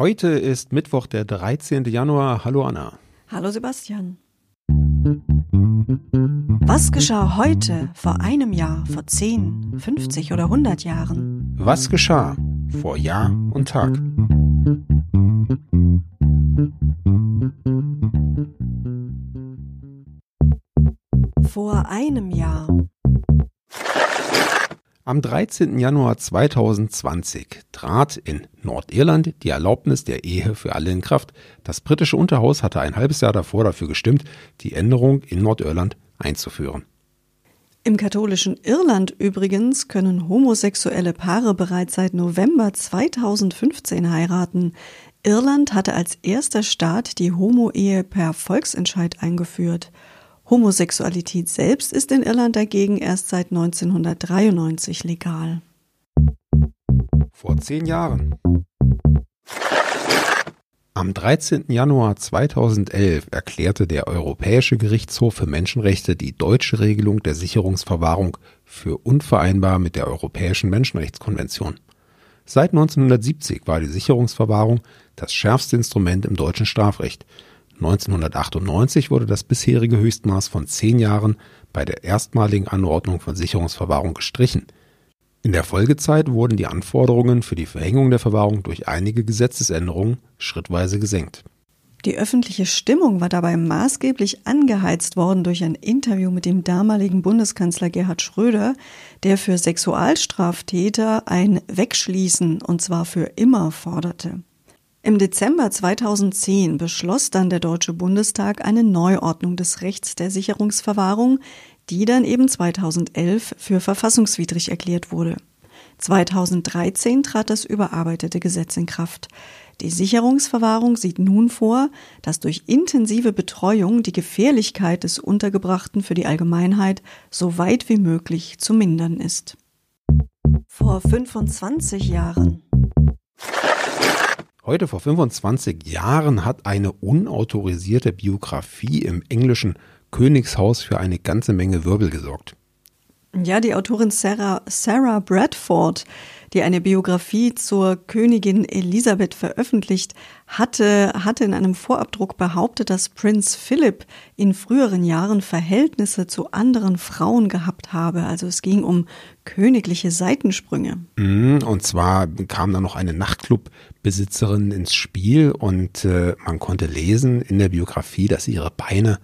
Heute ist Mittwoch, der 13. Januar. Hallo Anna. Hallo Sebastian. Was geschah heute, vor einem Jahr, vor 10, 50 oder 100 Jahren? Was geschah vor Jahr und Tag? Vor einem Jahr. Am 13. Januar 2020 trat in Nordirland die Erlaubnis der Ehe für alle in Kraft. Das britische Unterhaus hatte ein halbes Jahr davor dafür gestimmt, die Änderung in Nordirland einzuführen. Im katholischen Irland übrigens können homosexuelle Paare bereits seit November 2015 heiraten. Irland hatte als erster Staat die Homo-Ehe per Volksentscheid eingeführt. Homosexualität selbst ist in Irland dagegen erst seit 1993 legal. Vor zehn Jahren. Am 13. Januar 2011 erklärte der Europäische Gerichtshof für Menschenrechte die deutsche Regelung der Sicherungsverwahrung für unvereinbar mit der Europäischen Menschenrechtskonvention. Seit 1970 war die Sicherungsverwahrung das schärfste Instrument im deutschen Strafrecht. 1998 wurde das bisherige Höchstmaß von zehn Jahren bei der erstmaligen Anordnung von Sicherungsverwahrung gestrichen. In der Folgezeit wurden die Anforderungen für die Verhängung der Verwahrung durch einige Gesetzesänderungen schrittweise gesenkt. Die öffentliche Stimmung war dabei maßgeblich angeheizt worden durch ein Interview mit dem damaligen Bundeskanzler Gerhard Schröder, der für Sexualstraftäter ein Wegschließen und zwar für immer forderte. Im Dezember 2010 beschloss dann der Deutsche Bundestag eine Neuordnung des Rechts der Sicherungsverwahrung, die dann eben 2011 für verfassungswidrig erklärt wurde. 2013 trat das überarbeitete Gesetz in Kraft. Die Sicherungsverwahrung sieht nun vor, dass durch intensive Betreuung die Gefährlichkeit des Untergebrachten für die Allgemeinheit so weit wie möglich zu mindern ist. Vor 25 Jahren Heute vor 25 Jahren hat eine unautorisierte Biografie im englischen Königshaus für eine ganze Menge Wirbel gesorgt. Ja, die Autorin Sarah, Sarah Bradford die eine Biografie zur Königin Elisabeth veröffentlicht hatte, hatte in einem Vorabdruck behauptet, dass Prinz Philip in früheren Jahren Verhältnisse zu anderen Frauen gehabt habe. Also es ging um königliche Seitensprünge. Mhm, und zwar kam da noch eine Nachtclubbesitzerin ins Spiel und äh, man konnte lesen in der Biografie, dass ihre Beine,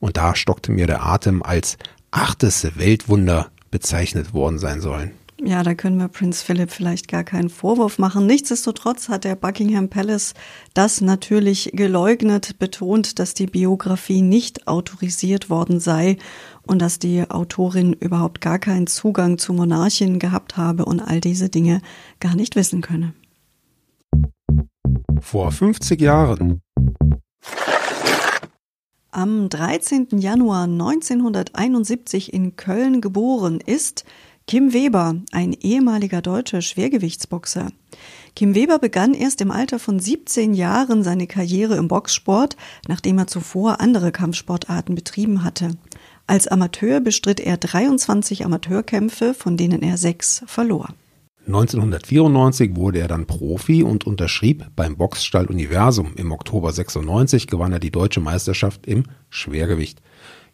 und da stockte mir der Atem, als achtes Weltwunder bezeichnet worden sein sollen. Ja, da können wir Prinz Philip vielleicht gar keinen Vorwurf machen. Nichtsdestotrotz hat der Buckingham Palace das natürlich geleugnet, betont, dass die Biografie nicht autorisiert worden sei und dass die Autorin überhaupt gar keinen Zugang zu Monarchen gehabt habe und all diese Dinge gar nicht wissen könne. Vor 50 Jahren. Am 13. Januar 1971 in Köln geboren ist Kim Weber, ein ehemaliger deutscher Schwergewichtsboxer. Kim Weber begann erst im Alter von 17 Jahren seine Karriere im Boxsport, nachdem er zuvor andere Kampfsportarten betrieben hatte. Als Amateur bestritt er 23 Amateurkämpfe, von denen er sechs verlor. 1994 wurde er dann Profi und unterschrieb beim Boxstall Universum. Im Oktober 96 gewann er die deutsche Meisterschaft im Schwergewicht.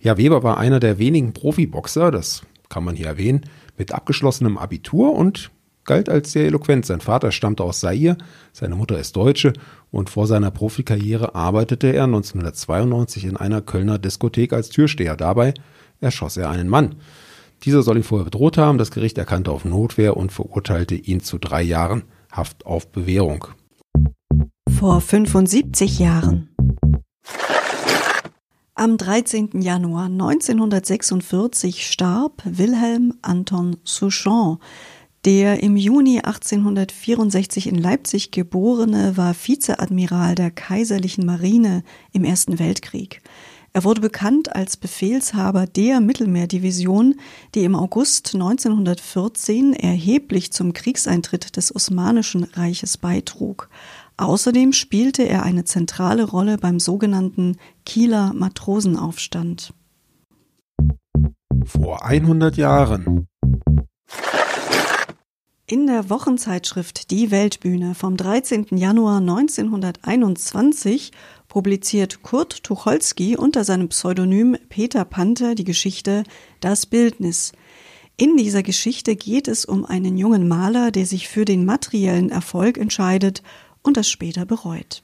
Ja, Weber war einer der wenigen Profiboxer, das kann man hier erwähnen, mit abgeschlossenem Abitur und galt als sehr eloquent. Sein Vater stammte aus Zaire, seine Mutter ist Deutsche und vor seiner Profikarriere arbeitete er 1992 in einer Kölner Diskothek als Türsteher. Dabei erschoss er einen Mann. Dieser soll ihn vorher bedroht haben. Das Gericht erkannte auf Notwehr und verurteilte ihn zu drei Jahren Haft auf Bewährung. Vor 75 Jahren. Am 13. Januar 1946 starb Wilhelm Anton Souchon. Der im Juni 1864 in Leipzig geborene war Vizeadmiral der Kaiserlichen Marine im Ersten Weltkrieg. Er wurde bekannt als Befehlshaber der Mittelmeerdivision, die im August 1914 erheblich zum Kriegseintritt des Osmanischen Reiches beitrug. Außerdem spielte er eine zentrale Rolle beim sogenannten Kieler Matrosenaufstand. Vor 100 Jahren. In der Wochenzeitschrift Die Weltbühne vom 13. Januar 1921 publiziert Kurt Tucholsky unter seinem Pseudonym Peter Panther die Geschichte Das Bildnis. In dieser Geschichte geht es um einen jungen Maler, der sich für den materiellen Erfolg entscheidet und das später bereut.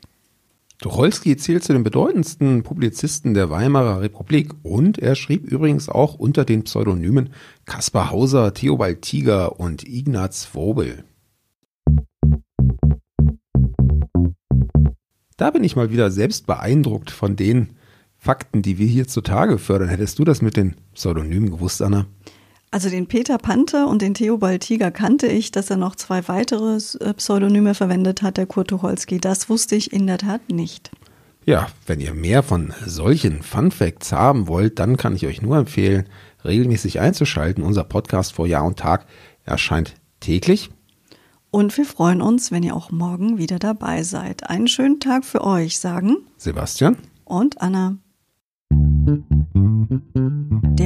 Tucholsky zählt zu den bedeutendsten Publizisten der Weimarer Republik und er schrieb übrigens auch unter den Pseudonymen Kaspar Hauser, Theobald Tiger und Ignaz Wobel. Da bin ich mal wieder selbst beeindruckt von den Fakten, die wir hier zutage fördern. Hättest du das mit den Pseudonymen gewusst, Anna? Also den Peter Panther und den Theobald Tiger kannte ich, dass er noch zwei weitere äh, Pseudonyme verwendet hat, der Kurt Tucholsky. Das wusste ich in der Tat nicht. Ja, wenn ihr mehr von solchen Fun Facts haben wollt, dann kann ich euch nur empfehlen, regelmäßig einzuschalten. Unser Podcast vor Jahr und Tag erscheint täglich. Und wir freuen uns, wenn ihr auch morgen wieder dabei seid. Einen schönen Tag für euch, sagen Sebastian und Anna.